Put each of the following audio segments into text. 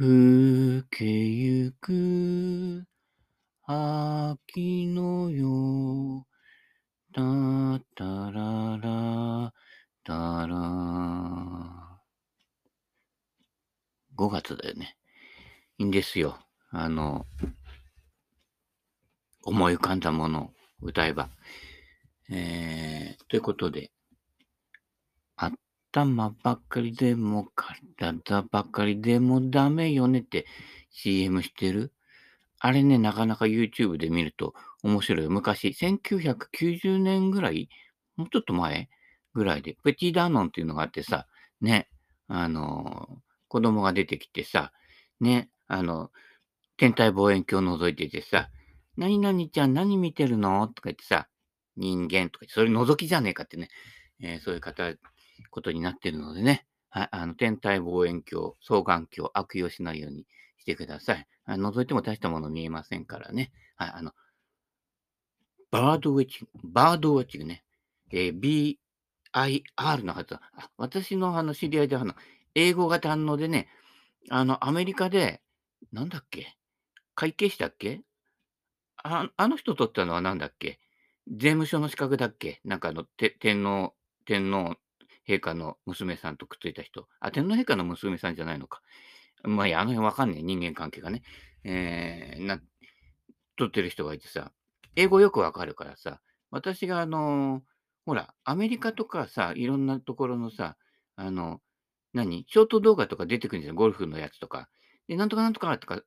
更けゆく秋の夜、たたらら、たら。5月だよね。いいんですよ。あの、思い浮かんだものを歌えば。えー、ということで、頭ばっかりでも体ばっかりでもダメよねって CM してる？あれね、なかなか YouTube で見ると面白い。昔、1990年ぐらい、もうちょっと前ぐらいで、ペティ・ダーノンっていうのがあってさ、ね、あの、子供が出てきてさ、ね、あの、天体望遠鏡を覗いててさ、何々ちゃん何見てるの？とか言ってさ、人間とか言って、それ覗きじゃねえかってね、えーそういう方、ことになってるのでね、はい、あの、天体望遠鏡、双眼鏡、悪用しないようにしてください。あ覗いても大したもの見えませんからね。はい、あの、バードウォッチング、バードウォッチングね。えー BIR のはず。私のあの知り合いであの、英語が堪能でね、あの、アメリカで、なんだっけ？会計士だっけ？ああの人取ったのはなんだっけ？税務署の資格だっけ？なんかあの、天皇、天皇陛下の娘さんとくっついた人。あ、天皇陛下の娘さんじゃないのか。まあいや、あの辺わかんねえ。人間関係がね。えー、な、取ってる人がいてさ、英語よくわかるからさ、私があの、ほら、アメリカとかさ、いろんなところのさ、あの、何？ショート動画とか出てくるんですよ。ゴルフのやつとか。で、なんとかなんとかとか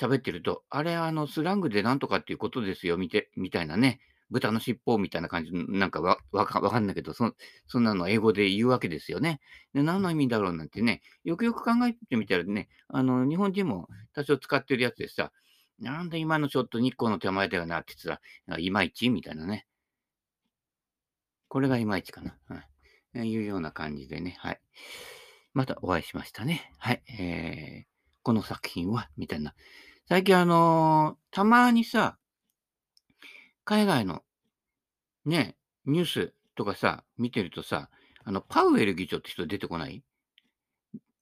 喋ってると、あれ、あの、スラングでなんとかっていうことですよ、みて、みたいなね。豚の尻尾みたいな感じの、なんかわ、わかわかんないけど、そそんなの英語で言うわけですよね。で、何の意味だろうなんてね、よくよく考えてみたらね、あの、日本人も多少使ってるやつでさ、なんで今のちょっと日光の手前だよなって言ってたら、いまいちみたいなね。これがいまいちかな。はい。いうような感じでね。はい。またお会いしましたね。はい。えー、この作品は、みたいな。最近あのーたまにさ、海外のね、ニュースとかさ、見てるとさ、あの、パウエル議長って人出てこない？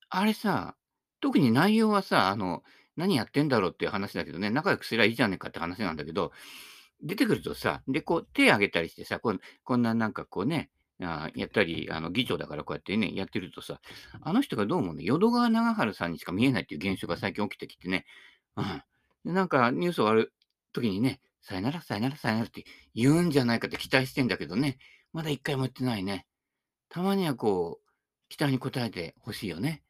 あれさ、特に内容はさ、あの、何やってんだろうっていう話だけどね、仲良くすりゃいいじゃねえかって話なんだけど、出てくるとさ、で、こう、手挙げたりしてさ、こんこんななんかこうね、あやったり、あの、議長だからこうやってね、やってるとさ、あの人がどうもね、淀川長春さんにしか見えないっていう現象が最近起きてきてね、うん。で、なんかニュース終わる時にね、さよなら、さよなら、さよならって言うんじゃないかって期待してんだけどね、まだ一回も言ってないね。たまにはこう、期待に応えてほしいよね。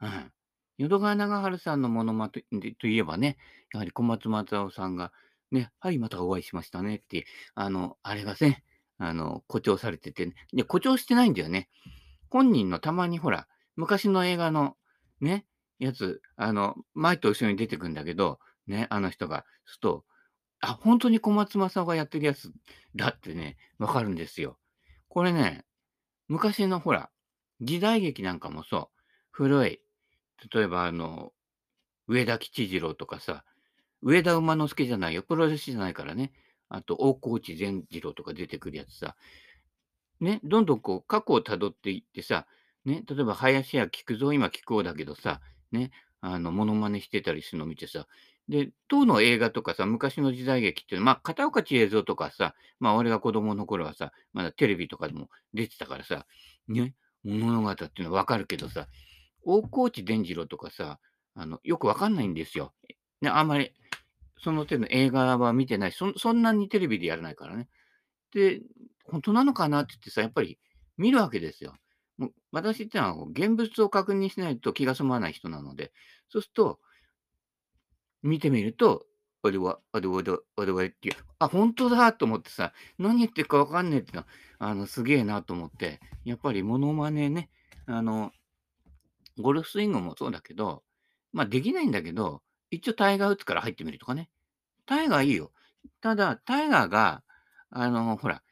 うん。淀川長春さんのものまねといえばね、やはり小松松夫さんが、ね、はい、またお会いしましたねって、あの、あれがね、あの、誇張されてて、ね、で、誇張してないんだよね。本人のたまにほら、昔の映画の、ね、やつ、あの、前と後ろに出てくんだけど、ね、あの人が、すと、あ、本当に小松政夫がやってるやつだってね、わかるんですよ。これね、昔のほら、時代劇なんかもそう、古い、例えばあの、上田吉次郎とかさ、上田馬之助じゃないよ、プロレスじゃないからね。あと、大河内善次郎とか出てくるやつさ、ね、どんどんこう、過去を辿っていってさ、ね、例えば林家菊蔵、今菊王だけどさ、ね、あの、モノマネしてたりするの見てさ、で、当の映画とかさ、昔の時代劇っていうのは、まあ、片岡千恵蔵とかさ、まあ、俺が子供の頃はさ、まだテレビとかでも出てたからさ、ね、物語っていうのはわかるけどさ、大河内伝次郎とかさ、あの、よくわかんないんですよ。ね、あんまり、その手の映画は見てないし、そんなにテレビでやらないからね。で、本当なのかなって言ってさ、やっぱり見るわけですよ。もう私ってのは現物を確認しないと気が済まない人なので、そうすると、見てみると、あれは、あれは、あれはっていう、あ、本当だと思ってさ、何言ってるかわかんねえってのは、あの、すげえなと思って、やっぱりモノマネね、あの、ゴルフスイングもそうだけど、まあできないんだけど、一応タイガー打つから入ってみるとかね。タイガーいいよ。ただ、タイガーが、あの、ほら、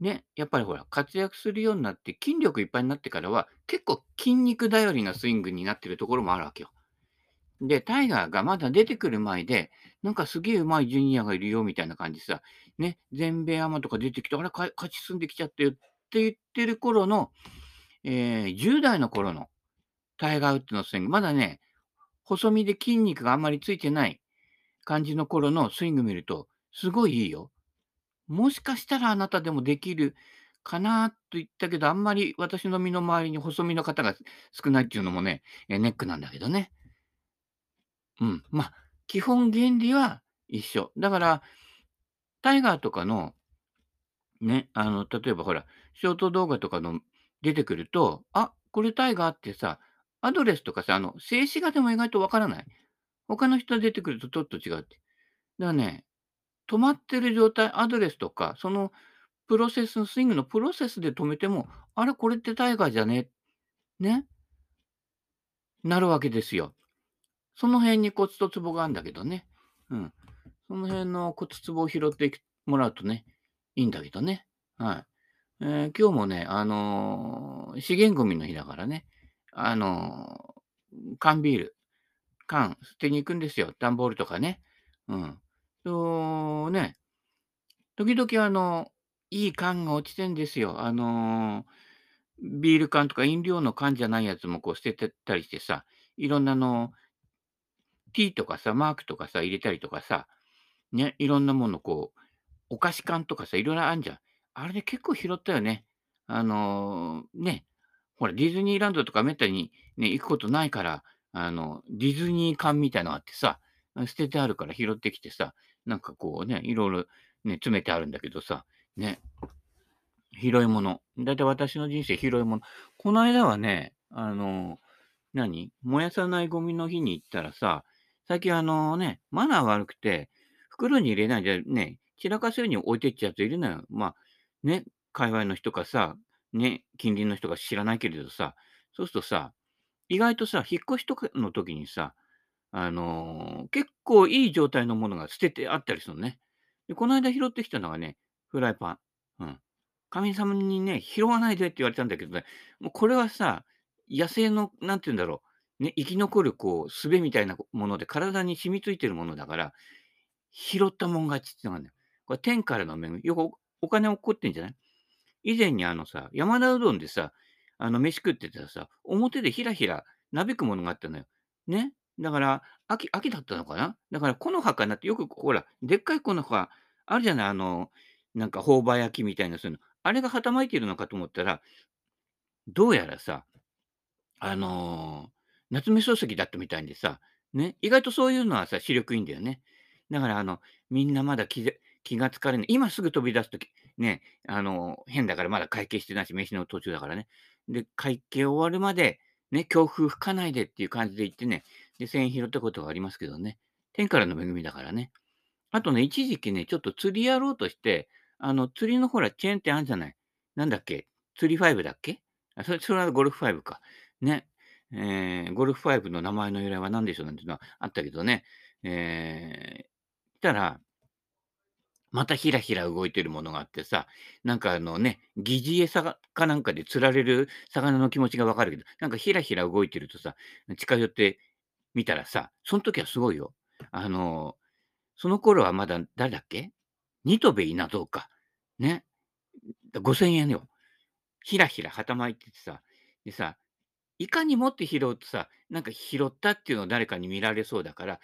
ね、やっぱりほら、活躍するようになって、筋力いっぱいになってからは、結構筋肉頼りなスイングになってるところもあるわけよ。で、タイガーがまだ出てくる前で、なんかすげえ上手いジュニアがいるよみたいな感じさ、ね、全米アマとか出てきて、あれ、勝ち進んできちゃってよって言ってる頃の、えー10代の頃のタイガー・ウッズのスイング、まだね、細身で筋肉があんまりついてない感じの頃のスイング見ると、すごいいいよ。もしかしたらあなたでもできるかなと言ったけど、あんまり私の身の回りに細身の方が少ないっていうのもね、ネックなんだけどね。うん。まあ、基本原理は一緒。だから、タイガーとかの、ね、あの、例えばほら、ショート動画とかの出てくると、あ、これタイガーってさ、アドレスとかさ、あの、静止画でも意外とわからない？他の人が出てくるとちょっと違うって。だからね、止まってる状態、アドレスとか、そのプロセス、スイングのプロセスで止めても、あれ、これってタイガーじゃね？ね？なるわけですよ。その辺にコツとツボがあるんだけどね。うん。その辺のコツツボを拾ってもらうとね、いいんだけどね。はい。えー、今日もね、あのー、資源ゴミの日だからね、あのー、缶ビール、缶捨てに行くんですよ。段ボールとかね。うん。そうね、時々あの、いい缶が落ちてんですよ。あのビール缶とか飲料の缶じゃないやつもこう捨ててたりしてさ、いろんなの T とかさ、マークとかさ、入れたりとかさ、ね、いろんなものこう、お菓子缶とかさ、いろいろあんじゃん。あれで結構拾ったよね。あのーね、ほら、ディズニーランドとかめったにね、行くことないから、あの、ディズニー缶みたいのがあってさ、捨ててあるから拾ってきてさ、なんかこうね、いろいろね、詰めてあるんだけどさ、ね、拾い物。だいたい私の人生拾い物。この間はね、あの、何？燃やさないゴミの日に行ったらさ、最近あのね、マナー悪くて、袋に入れないでね、散らかすように置いてっちゃうやついるのよ。まあ、ね、界隈の人かさ、ね、近隣の人が知らないけれどさ、そうするとさ、意外とさ、引っ越しとかの時にさ、あのー結構いい状態のものが捨ててあったりするのね。で、この間拾ってきたのがね、フライパン。うん。神様にね、拾わないでって言われたんだけどね、もうこれはさ、野生の、なんて言うんだろう、ね、生き残るこう、術みたいなもので体に染みついてるものだから、拾ったもん勝ちってのがね、これ天からの恵み。よくおお金起こってんじゃない？以前にあのさ、山田うどんでさ、あの飯食ってたらさ、表でひらひらなびくものがあったのよ。ね？だから、秋、秋だったのかな？だから、木の葉かなって、よくほら、でっかい木の葉、あるじゃない？あの、なんか、朴葉焼きみたいな、そういうの。あれがはたまいてるのかと思ったら、どうやらさ、あの、夏目漱石だったみたいでさ、ね、意外とそういうのはさ、視力いいんだよね。だから、あの、みんなまだ気気がつかれない。今すぐ飛び出すとき、ね、あの、変だからまだ会計してないし、飯の途中だからね。で、会計終わるまで、ね、強風吹かないでっていう感じで言ってね、で、1000円拾ったことがありますけどね。天からの恵みだからね。あとね、一時期ね、ちょっと釣りやろうとして、あの、釣りのほら、チェーンってあるじゃない。なんだっけ？釣りファイブだっけ？あそれ、それはゴルフファイブか。ね。えー、ゴルフファイブの名前の由来は何でしょうなんていうのはあったけどね。えー、したら、またひらひら動いてるものがあってさ、なんかあのね、疑似餌かなんかで釣られる魚の気持ちがわかるけど、なんかひらひら動いてるとさ、近寄ってみたらさ、その時はすごいよ。あの、その頃はまだ誰だっけ？ニトベ稲造か。ね。5000円よ。ひらひらはたまいててさ、でさ、いかに持って拾うとさ、なんか拾ったっていうのを誰かに見られそうだから、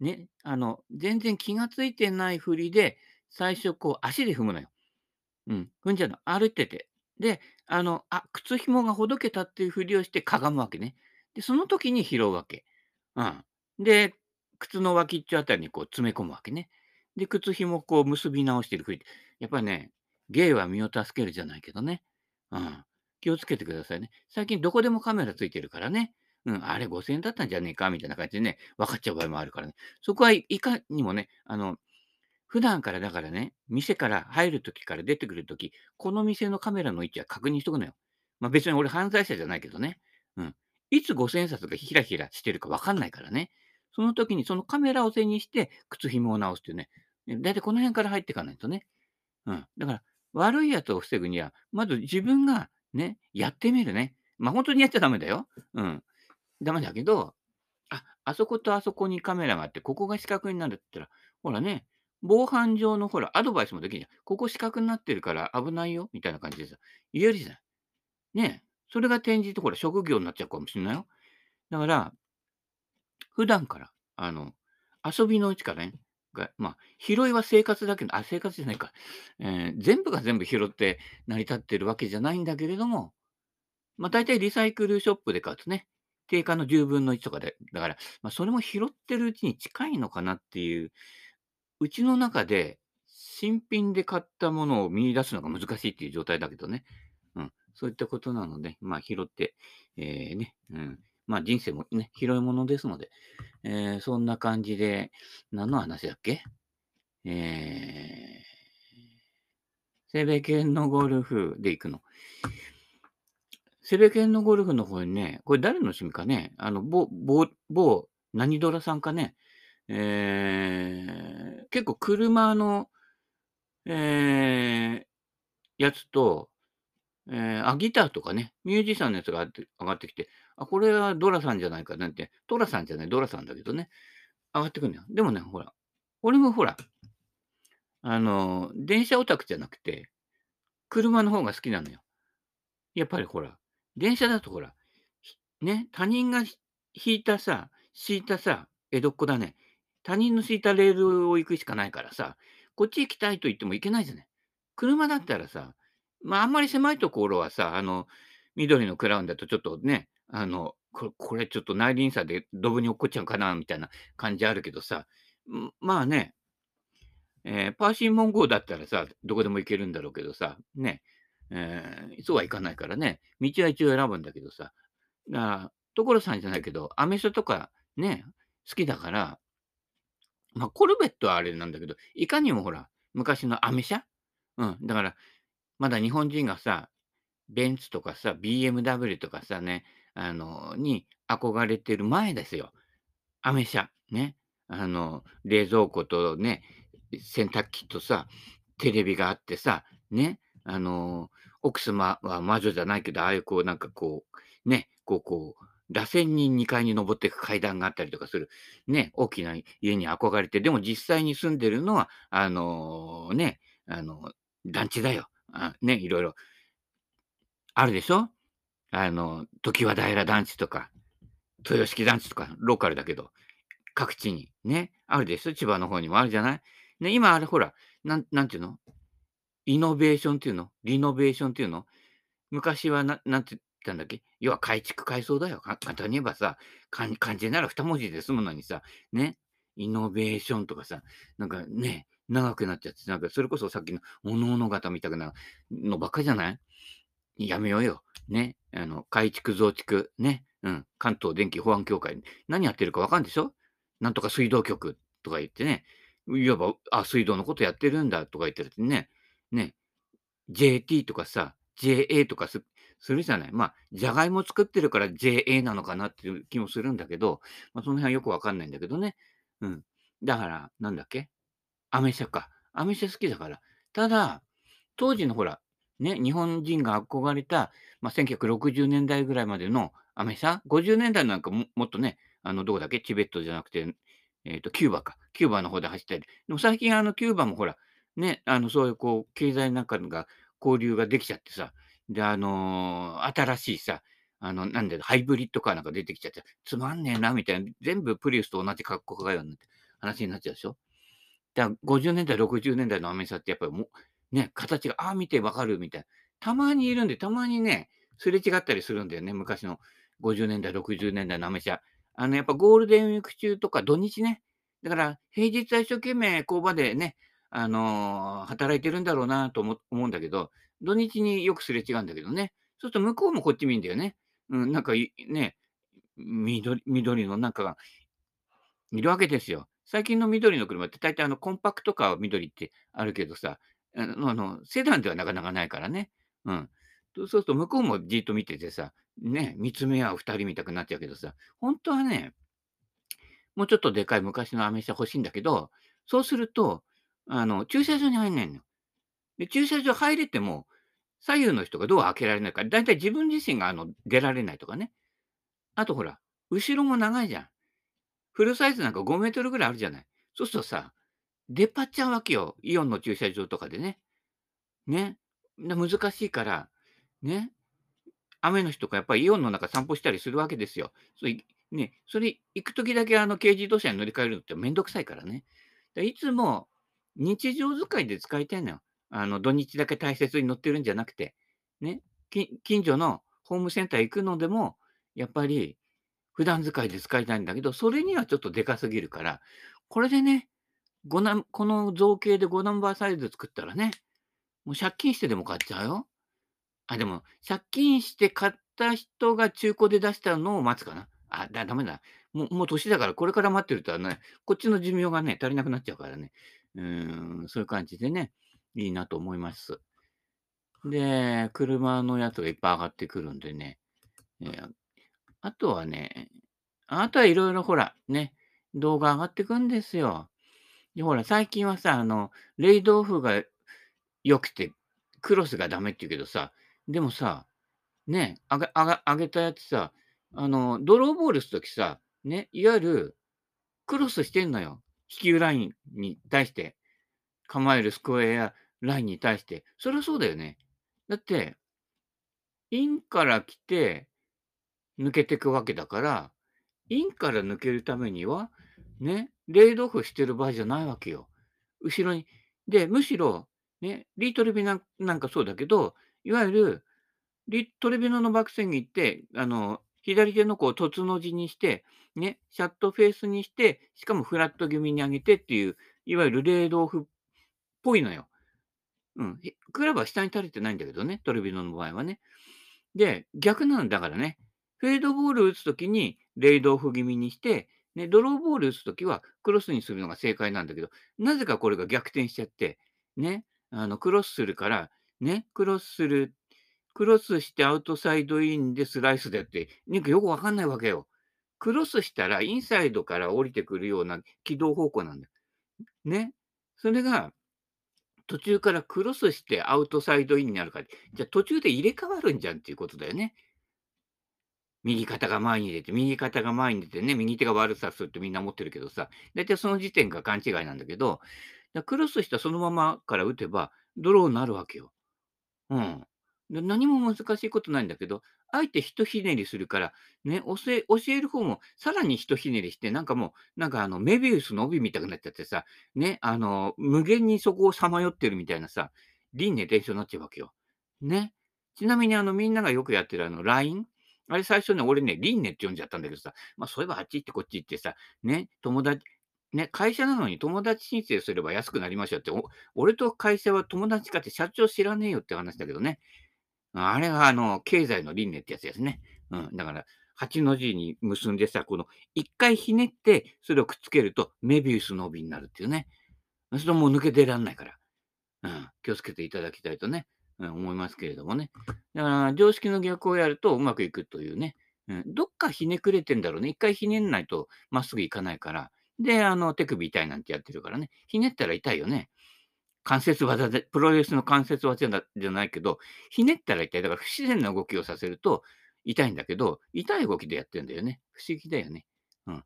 ね、あの、全然気がついてないふりで、最初こう足で踏むのよ。うん、踏んじゃうの。歩いてて。で、あの、あ、靴紐がほどけたっていうふりをしてかがむわけね。で、その時に拾うわけ。うん。で、靴の脇っちょあたりにこう詰め込むわけね。で、靴紐をこう結び直してるふり。やっぱりね、芸は身を助けるじゃないけどね。うん。気をつけてくださいね。最近どこでもカメラついてるからね。うん、あれ5000円だったんじゃねえか？みたいな感じでね、分かっちゃう場合もあるからね。そこはいかにもね、あの、普段からだからね、店から入るときから出てくるとき、この店のカメラの位置は確認しとくのよ。まあ別に俺犯罪者じゃないけどね。うん。いつ5000円札がひらひらしてるかわかんないからね。その時にそのカメラを背にして靴紐を直すっていうね。だいたいこの辺から入っていかないとね。うん。だから悪いやつを防ぐには、まず自分がね、やってみるね。まあ本当にやっちゃダメだよ。うん。ダメだけど、あ、あそことあそこにカメラがあって、ここが四角になるって言ったら、ほらね、防犯上のほら、アドバイスもできるじゃん。ここ四角になってるから危ないよ、みたいな感じでさ、言えるじゃん。ね。それが転じて、ほら、職業になっちゃうかもしれないよ。だから、普段から、あの、遊びのうちからね、が、まあ、拾いは生活だけどあ、生活じゃないか。えー全部が全部拾って成り立ってるわけじゃないんだけれども、まあ、大体リサイクルショップで買うとね、定価の10分の1とかで、だから、ま、それも拾ってるうちに近いのかなっていう、うちの中で新品で買ったものを見出すのが難しいっていう状態だけどね。うん、そういったことなので、まあ、拾って、ええ、ね、うん、まあ、人生もね、拾い物ですので、ええ、そんな感じで、何の話だっけ？ええセベケンのゴルフで行くの。セベケンのゴルフの方にね、これ誰の趣味かね、あの、某某某何ドラさんかね、ええ、結構車の、ええ、やつと、ええ、あ、ギターとかね、ミュージシャンのやつが上がってきて、あ、これはドラさんじゃないかなんて、トラさんじゃない、ドラさんだけどね、上がってくんのよ。でもね、ほら、俺もほら、あの、電車オタクじゃなくて、車の方が好きなのよ。やっぱりほら、電車だとほら、ね、他人が引いたさ、敷いたさ、江戸っ子だね。他人の敷いたレールを行くしかないからさ、こっち行きたいと言っても行けないじゃない。車だったらさ、まあ、あんまり狭いところはさ、あの、緑のクラウンだとちょっとね、あの、ここれちょっと内輪差でドブに落っこっちゃうかなみたいな感じあるけどさ、まあね、えーパーシーモン号だったらさ、どこでも行けるんだろうけどさ、ね、えーそうはいかないからね、道は一応選ぶんだけどさ、だから所さんじゃないけど、アメ車とかね、好きだから、まあ、コルベットはあれなんだけど、いかにもほら、昔のアメ車？うん、だから、まだ日本人がさ、ベンツとかさ、BMW とかさね、あの、に憧れてる前ですよ。アメ車、ね。あの、冷蔵庫とね、洗濯機とさ、テレビがあってさ、ね、あの、奥様は魔女じゃないけど、ああいうこうなんかこう、ね、こうこう、螺旋に2階に登っていく階段があったりとかする、ね、大きな家に憧れて、でも実際に住んでるのは、あの、ね、あの、団地だよ。あ、ね、いろいろあるでしょ？あの、常盤平団地とか、豊敷団地とか、ローカルだけど、各地にね、あるでしょ？千葉の方にもあるじゃない？ね、今あれほら、なんなんていうの？イノベーションっていうの？リノベーションっていうの？昔はななんて言ったんだっけ？要は改築改装だよ。簡単に言えばさ、漢字なら2文字で済むのにさ、ね、イノベーションとかさ、なんかね、長くなっちゃって、なんかそれこそさっきのおのおの型みたいなのばっかじゃない？やめようよ。ね。あの、改築増築、ね。うん。関東電気保安協会、何やってるかわかんでしょ？なんとか水道局とか言ってね。いわば、あ、水道のことやってるんだとか言ってるってね。ね。JT とかさ、JA とかすするじゃない。まあ、じゃがいも作ってるから JA なのかなっていう気もするんだけど、まあ、その辺はよくわかんないんだけどね。うん。だから、なんだっけ？アメ車か。アメ車好きだから。ただ、当時のほら、ね、日本人が憧れた、まあ、1960年代ぐらいまでのアメ車、50年代なんかももっとね、あの、どこだっけ、チベットじゃなくて、えっと、キューバか。キューバの方で走ったり。でも最近あの、キューバもほら、ね、あの、そういうこう、経済なんかが交流ができちゃってさ、で、あの、新しいさ、あの、なんだよ、ハイブリッドカーなんか出てきちゃって、つまんねえなみたいな、全部プリウスと同じ格好がようになって話になっちゃうでしょ？だから50年代、60年代のアメ車ってやっぱりも、ね、形が、ああ、見てわかるみたいな。たまにいるんで、たまにね、すれ違ったりするんだよね、昔の50年代、60年代のアメ車。あの、やっぱゴールデンウィーク中とか土日ね。だから平日は一生懸命工場でね、あの、働いてるんだろうなと思うんだけど、土日によくすれ違うんだけどね。そうすると向こうもこっち見るんだよね。うん、なんかね、緑緑のなんかがいるわけですよ。最近の緑の車って大体あのコンパクトカーは緑ってあるけどさ、あのあのセダンではなかなかないからね。うん。そうすると向こうもじっと見ててさ、ね、見つめ合う二人見たくなっちゃうけどさ、本当はね、もうちょっとでかい昔のアメ車欲しいんだけど、そうすると、あの、駐車場に入んないのよ。で、駐車場入れても、左右の人がドア開けられないから、だいたい自分自身があの出られないとかね。あとほら、後ろも長いじゃん。フルサイズなんか5メートルぐらいあるじゃない。そうするとさ、出っ張っちゃうわけよ。イオンの駐車場とかでね。ね。難しいから、ね。雨の日とかやっぱりイオンの中散歩したりするわけですよ。そういね、それ行くときだけあの軽自動車に乗り換えるのってめんどくさいからね。でいつも日常使いで使いたいのよ。あの土日だけ大切に乗ってるんじゃなくて、ね、近所のホームセンター行くのでも、やっぱり普段使いで使いたいんだけど、それにはちょっとでかすぎるから、これでね、5ナンこの造形で5ナンバーサイズ作ったらね、もう借金してでも買っちゃうよ。あ、でも、借金して買った人が中古で出したのを待つかな。あ、だ、ダメだ。もうもう年だからこれから待ってるとね、こっちの寿命がね、足りなくなっちゃうからね。うん、そういう感じでね、いいなと思います。で、車のやつがいっぱい上がってくるんでね。えーあとはね、あとはいろいろほら、ね、動画上がってくんですよ。で、ほら、最近はさ、あの、レイドオフが良くて、クロスがダメって言うけどさ、でもさ、ね、あげあが上げたやつさ、あの、ドローボールするときさ、ね、いわゆるクロスしてんのよ。飛球ラインに対して、構えるスクエアラインに対して。そりゃそうだよね。だって、インから来て、抜けてくわけだから、インから抜けるためには、ね、レイドオフしてる場合じゃないわけよ。後ろに。で、むしろ、ね、リートレビなんなんかそうだけど、いわゆる、リトレビノのバックスイング行って、あの、左手のこう、凸の字にして、ね、シャットフェースにして、しかもフラット気味に上げてっていう、いわゆるレイドオフっぽいのよ。うん。クラブは下に垂れてないんだけどね、トレビノの場合はね。で、逆なんだからね。フェードボール打つときにレイドオフ気味にして、ね、ドローボール打つときはクロスにするのが正解なんだけど、なぜかこれが逆転しちゃって、ね、あのクロスするから、ね、クロスする、クロスしてアウトサイドインでスライスでって、なんかよくわかんないわけよ。クロスしたらインサイドから降りてくるような軌道方向なんだよ。ね。それが途中からクロスしてアウトサイドインになるから、じゃあ途中で入れ替わるんじゃんっていうことだよね。右肩が前に出て、右肩が前に出てね、右手が悪さするってみんな思ってるけどさ、だいたいその時点が勘違いなんだけど、クロスしたそのままから打てば、ドローになるわけよ。うん。何も難しいことないんだけど、あえてひひねりするから、ね、教え教える方もさらにひひねりして、なんかもう、なんかあの、メビウスの帯みたくなっちゃってさ、ね、あの、無限にそこをさまよってるみたいなさ、輪廻転生になっちゃうわけよ。ね。ちなみにあの、みんながよくやってるあの、LINE? あれ最初ね、俺ね、輪廻って呼んじゃったんだけどさ、まあそういえばあっち行ってこっち行ってさ、ね、友達、ね、会社なのに友達申請すれば安くなりましょうって、俺と会社は友達かって社長知らねえよって話だけどね。あれはあの、経済の輪廻ってやつですね。うん。だから、8の字に結んでさ、この、一回ひねって、それをくっつけると、メビウスの帯になるっていうね。それもう抜け出らんないから。うん。気をつけていただきたいとね、思いますけれどもね。だから、常識の逆をやるとうまくいくというね。うん。どっかひねくれてんだろうね。一回ひねんないとまっすぐいかないから。で、あの、手首痛いなんてやってるからね。ひねったら痛いよね。関節技で、プロレスの関節技じゃじゃないけど、ひねったら痛い。だから不自然な動きをさせると痛いんだけど、痛い動きでやってんだよね。不思議だよね。うん。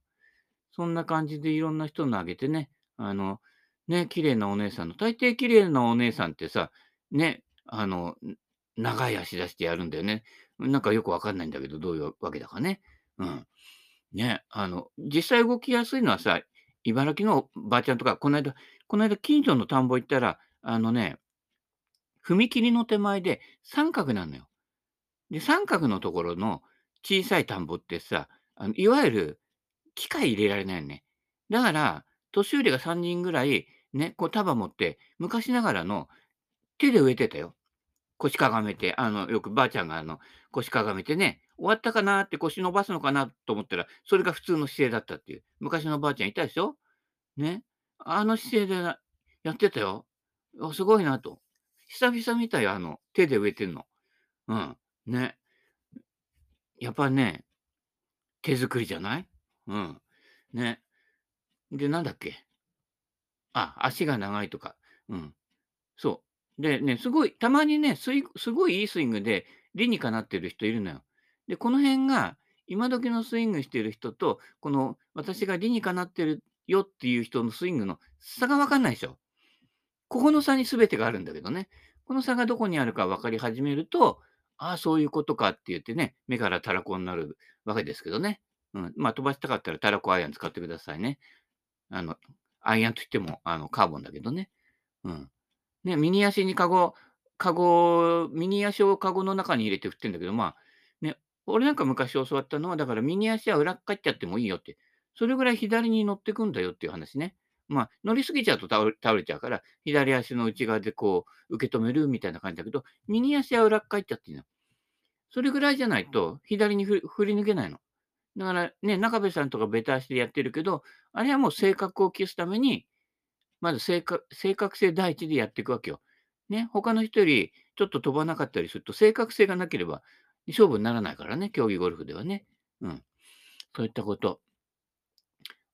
そんな感じでいろんな人のあげてね、あの、ね、綺麗なお姉さんの、大抵綺麗なお姉さんってさ、ね、あの、長い足出してやるんだよね。なんかよくわかんないんだけど、どういうわけだかね。うん。ね、あの、実際動きやすいのはさ、茨城のばあちゃんとか、この間、この間近所の田んぼ行ったら、あのね、踏切の手前で三角なのよ。で、三角のところの小さい田んぼってさ、あのいわゆる機械入れられないよね。だから、年寄りが3人ぐらい、ね、こう束持って、昔ながらの手で植えてたよ。腰かがめて、あの、よくばあちゃんがあの、腰かがめてね、終わったかなって腰伸ばすのかなと思ったら、それが普通の姿勢だったっていう。昔のばあちゃんいたでしょ？ね。あの姿勢でやってたよ。すごいなと。久々見たよ、あの、手で植えてんの。うん。ね。やっぱね、手作りじゃない？うん。ね。で、なんだっけ？あ、足が長いとか。うん。そう。でね、すごい、たまにね、スイすごいいいスイングで理にかなってる人いるのよ。で、この辺が、今時のスイングしてる人と、この私が理にかなってるよっていう人のスイングの差がわかんないでしょ。ここの差に全てがあるんだけどね。この差がどこにあるか分かり始めると、ああ、そういうことかって言ってね、目からたらこになるわけですけどね。うん。まあ、飛ばしたかったらたらこアイアン使ってくださいね。あの、アイアンといっても、あの、カーボンだけどね。うん。ね、右足にカゴカゴ右足をカゴの中に入れて振ってんだけど、まあ、ね、俺なんか昔教わったのは、だから右足は裏っかっちゃってもいいよって。それぐらい左に乗ってくんだよっていう話ね。まあ、乗りすぎちゃうと倒れ倒れちゃうから、左足の内側でこう、受け止めるみたいな感じだけど、右足は裏っかっちゃっていいの。それぐらいじゃないと、左に振り抜けないの。だからね、中部さんとかベタ足でやってるけど、あれはもう性格を消すために、まず正確正確性第一でやっていくわけよ。ね、他の人よりちょっと飛ばなかったりすると、正確性がなければ勝負にならないからね、競技ゴルフではね。うん。そういったこと。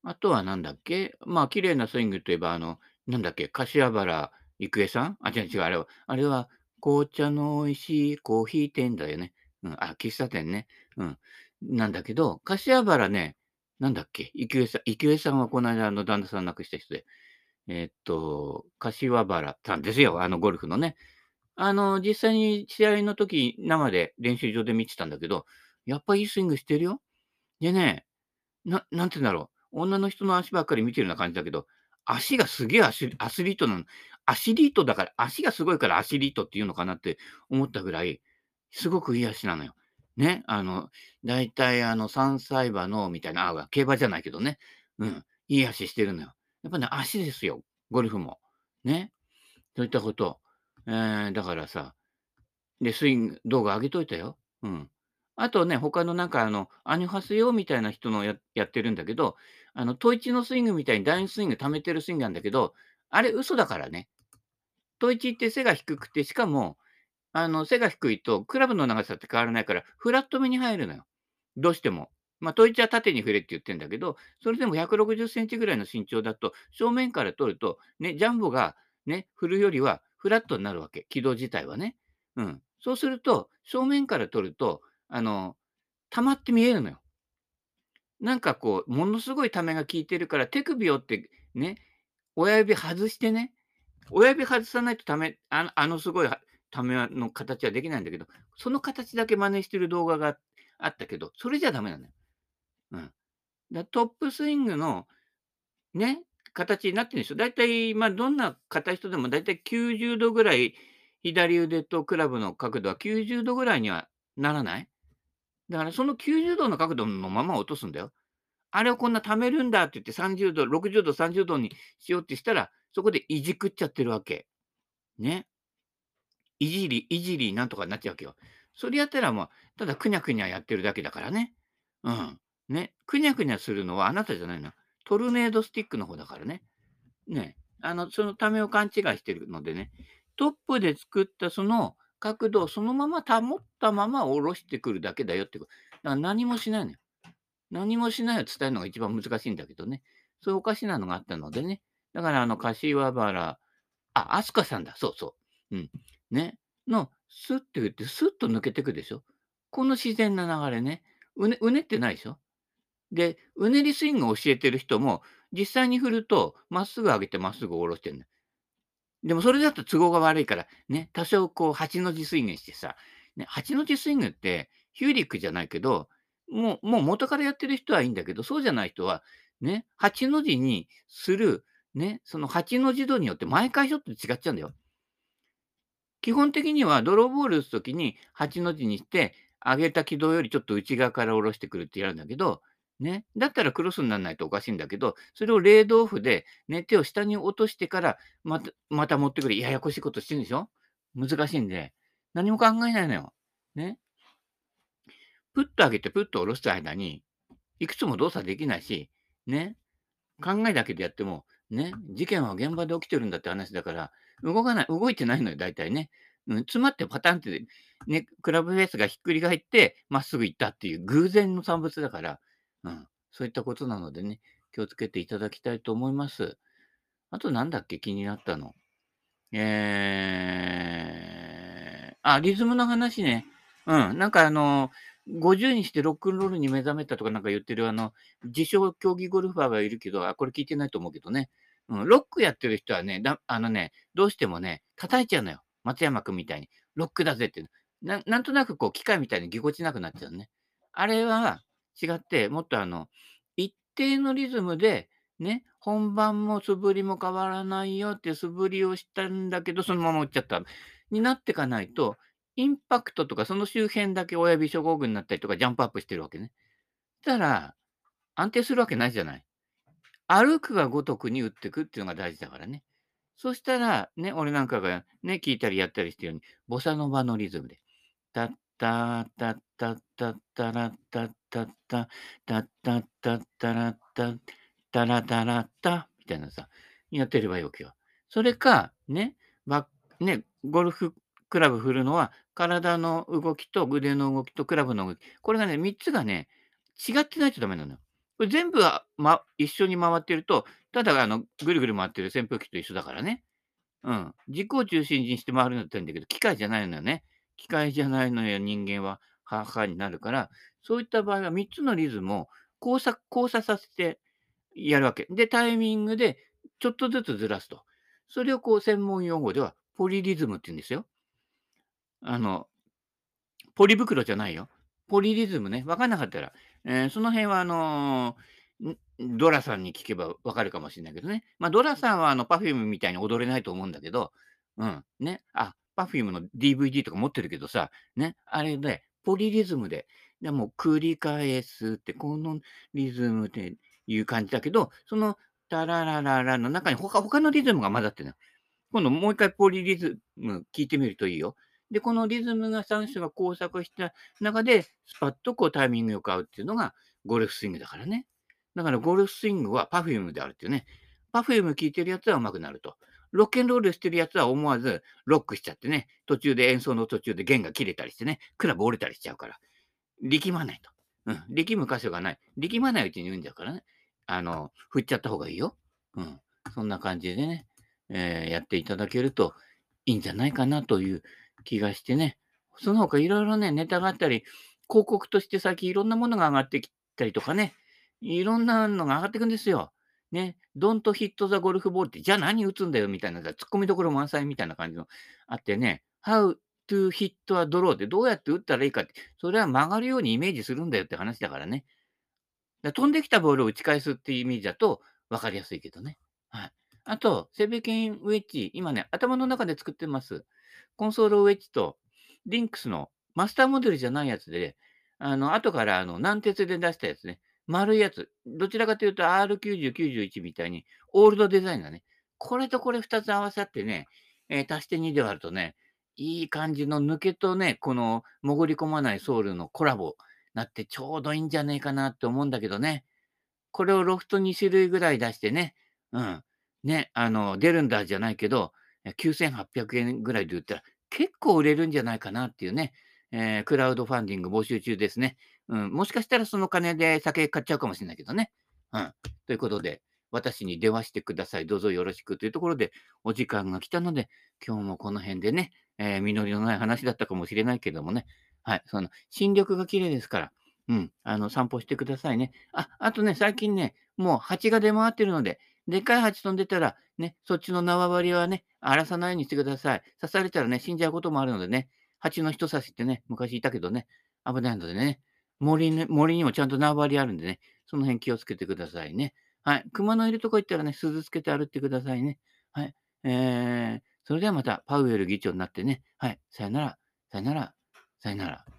あとはなんだっけ？まあ、綺麗なスイングといえば、あの、なんだっけ？柏原郁恵さん？あ、違う違う、あれは、あれは、紅茶の美味しいコーヒー店だよね。うん、あ、喫茶店ね。うん。なんだけど、柏原ね、なんだっけ？郁恵さん、郁恵さんはこの間、あの、旦那さん亡くした人で、えーっと、柏原さんですよ、あの、ゴルフのね。あの、実際に試合の時、生で練習場で見てたんだけど、やっぱいいスイングしてるよ。でね、ななんて言うんだろう、女の人の足ばっかり見てるような感じだけど、足がすげえアスリートなの。アシリートだから、足がすごいからアシリートっていうのかなって思ったぐらい、すごくいい足なのよ。ね、あの、大体あの、3歳馬のみたいな、あ、競馬じゃないけどね。うん、いい足してるのよ。やっぱね、足ですよ、ゴルフも。ね。そういったこと。えー、だからさ、で、スイング動画上げといたよ。うん。あとね、他のなんかあの、アニョハセヨみたいな人のややってるんだけど、あの、トイチのスイングみたいに第2スイング貯めてるスイングなんだけど、あれ嘘だからね。トイチって背が低くて、しかも、あの、背が低いとクラブの長さって変わらないから、フラット目に入るのよ。どうしても。まあ、トイチは縦に振れって言ってるんだけど、それでも160センチぐらいの身長だと、正面から取ると、ね、ジャンボがね、振るよりはフラットになるわけ。軌道自体はね。うん。そうすると、正面から取ると、あの、溜まって見えるのよ。なんかこう、ものすごいためが効いてるから、手首をってね、親指外してね、親指外さないとため、あのあのすごいための形はできないんだけど、その形だけ真似してる動画があったけど、それじゃダメなのよ。うん。だトップスイングのね、形になってるんですよ。だいたい、ま、どんな硬い人でもだいたい90度ぐらい、左腕とクラブの角度は90度ぐらいにはならない？だからその90度の角度のまま落とすんだよ。あれをこんな貯めるんだって言って30度、60度、30度にしようってしたら、そこでいじくっちゃってるわけ。ね。いじり、いじりなんとかなっちゃうわけよ。それやったらもう、ただくにゃくにゃやってるだけだからね。うん。ね。くにゃくにゃするのはあなたじゃないの。トルネードスティックの方だからね。ね。あの、そのためを勘違いしてるのでね。トップで作ったその角度をそのまま保ったまま下ろしてくるだけだよってこと。だから何もしないのよ。何もしないを伝えるのが一番難しいんだけどね。そういうおかしなのがあったのでね。だからあの、柏原、あ、飛鳥さんだ。そうそう。うん。ね。の、スッて言って、スッと抜けてくでしょ。この自然な流れね。うね、うねってないでしょ。で、うねりスイングを教えてる人も、実際に振ると、まっすぐ上げてまっすぐ下ろしてんだ。でもそれだと都合が悪いから、ね、多少こう8の字スイングしてさ、ね、8の字スイングってヒューリックじゃないけど、もうもう元からやってる人はいいんだけど、そうじゃない人は、ね、8の字にする、ね、その8の字度によって毎回ちょっと違っちゃうんだよ。基本的にはドローボール打つときに8の字にして、上げた軌道よりちょっと内側から下ろしてくるってやるんだけど、ね。だったらクロスにならないとおかしいんだけど、それをレードオフで、ね、手を下に落としてから、またまた持ってくる。ややこしいことしてるんでしょ？難しいんで、何も考えないのよ。ね。プッと上げてプッと下ろす間に、いくつも動作できないし、ね。考えだけでやっても、ね、事件は現場で起きてるんだって話だから、動かない、動いてないのよ、大体ね。うん、詰まってパタンって、ね、クラブフェースがひっくり返って、まっすぐ行ったっていう偶然の産物だから、うん。そういったことなのでね、気をつけていただきたいと思います。あとなんだっけ、気になったの。えー、あ、リズムの話ね。うん。なんかあの、50にしてロックンロールに目覚めたとかなんか言ってるあの、自称競技ゴルファーがいるけど、あ、これ聞いてないと思うけどね。うん、ロックやってる人はね、だあのね、どうしてもね、叩いちゃうのよ。松山くんみたいに。ロックだぜってな。なんとなくこう、機械みたいにぎこちなくなっちゃうね。あれは、違って、もっとあの、一定のリズムで、ね、本番も素振りも変わらないよって素振りをしたんだけど、そのまま打っちゃった。になってかないと、インパクトとかその周辺だけ親指諸国群になったりとかジャンプアップしてるわけね。したら、安定するわけないじゃない。歩くが如くに打っていくっていうのが大事だからね。そしたら、ね、俺なんかがね、聞いたりやったりしてるように、ボサノバのリズムで、タッタッタッタッタッタラタタタタタタタラタタラタラタみたいなさ、やってればいいわけよ。それか、ね、バね、ゴルフクラブ振るのは、体の動きと腕の動きとクラブの動き。これがね、3つがね、違ってないとダメなのよ。これ全部は、ま、一緒に回ってると、ただあの、ぐるぐる回ってる扇風機と一緒だからね。うん。軸を中心にして回るんだったらいいんだけど、機械じゃないのよね。機械じゃないのよ、人間は。ははになるから、そういった場合は3つのリズムを交差交差させてやるわけ。で、タイミングでちょっとずつずらすと。それをこう専門用語ではポリリズムって言うんですよ。あの、ポリ袋じゃないよ。ポリリズムね。わかんなかったら、えー、その辺はあのー、ドラさんに聞けばわかるかもしれないけどね。まあ、ドラさんはあの、パフュームみたいに踊れないと思うんだけど、うん、ね。あ、 Perfume の DVD とか持ってるけどさ、ね。あれで、ポリリズムで、でも繰り返すって、このリズムでいう感じだけど、そのタララララの中に他他のリズムが混ざってるの。今度もう一回ポリリズム聞いてみるといいよ。で、このリズムが3種が交錯した中で、スパッとこうタイミングよく合うっていうのがゴルフスイングだからね。だからゴルフスイングは Perfume であるっていうね。パフューム聴いてるやつは上手くなると。ロックンロールしてるやつは思わずロックしちゃってね、途中で演奏の途中で弦が切れたりしてね、クラブ折れたりしちゃうから。力まないと。うん。力む箇所がない。力まないうちに言うんだからね。あの、振っちゃった方がいいよ。うん。そんな感じでね、えー、やっていただけるといいんじゃないかなという気がしてね。その他いろいろね、ネタがあったり、広告として最近いろんなものが上がってきたりとかね、いろんなのが上がっていくんですよ。ね、ドントヒットザゴルフボールって、じゃあ何打つんだよみたいな、突っ込みどころ満載みたいな感じのあってね、How to hit a draw ってどうやって打ったらいいかって、それは曲がるようにイメージするんだよって話だからね。だ飛んできたボールを打ち返すっていうイメージだと分かりやすいけどね。はい。あと、セベケンウェッジ、今ね、頭の中で作ってます。コンソールウェッジと、リンクスのマスターモデルじゃないやつで、あの、後からあの、軟鉄で出したやつね。丸いやつ。どちらかというと R90、91みたいに、オールドデザインだね。これとこれ2つ合わさってね、えー、足して2で割るとね、いい感じの抜けとね、この潜り込まないソールのコラボなってちょうどいいんじゃねえかなって思うんだけどね。これをロフト2種類ぐらい出してね、うん。ね、あの、出るんだじゃないけど、9800円ぐらいで売ったら結構売れるんじゃないかなっていうね、えー、クラウドファンディング募集中ですね。うん、もしかしたらその金で酒買っちゃうかもしれないけどね。うん。ということで、私に電話してください。どうぞよろしくというところで、お時間が来たので、今日もこの辺でね、えー、実りのない話だったかもしれないけどもね、はい、その、新緑が綺麗ですから、うん、あの、散歩してくださいね。あ、あとね、最近ね、もう蜂が出回ってるので、でかい蜂飛んでたら、ね、そっちの縄張りはね、荒らさないようにしてください。刺されたらね、死んじゃうこともあるのでね、蜂の人刺しってね、昔いたけどね、危ないのでね、森ね森にもちゃんと縄張りあるんでね、その辺気をつけてくださいね。はい。熊のいるとこ行ったらね、鈴つけて歩いてくださいね。はい。えー、それではまた、パウエル議長になってね、はい。さよなら、さよなら、さよなら。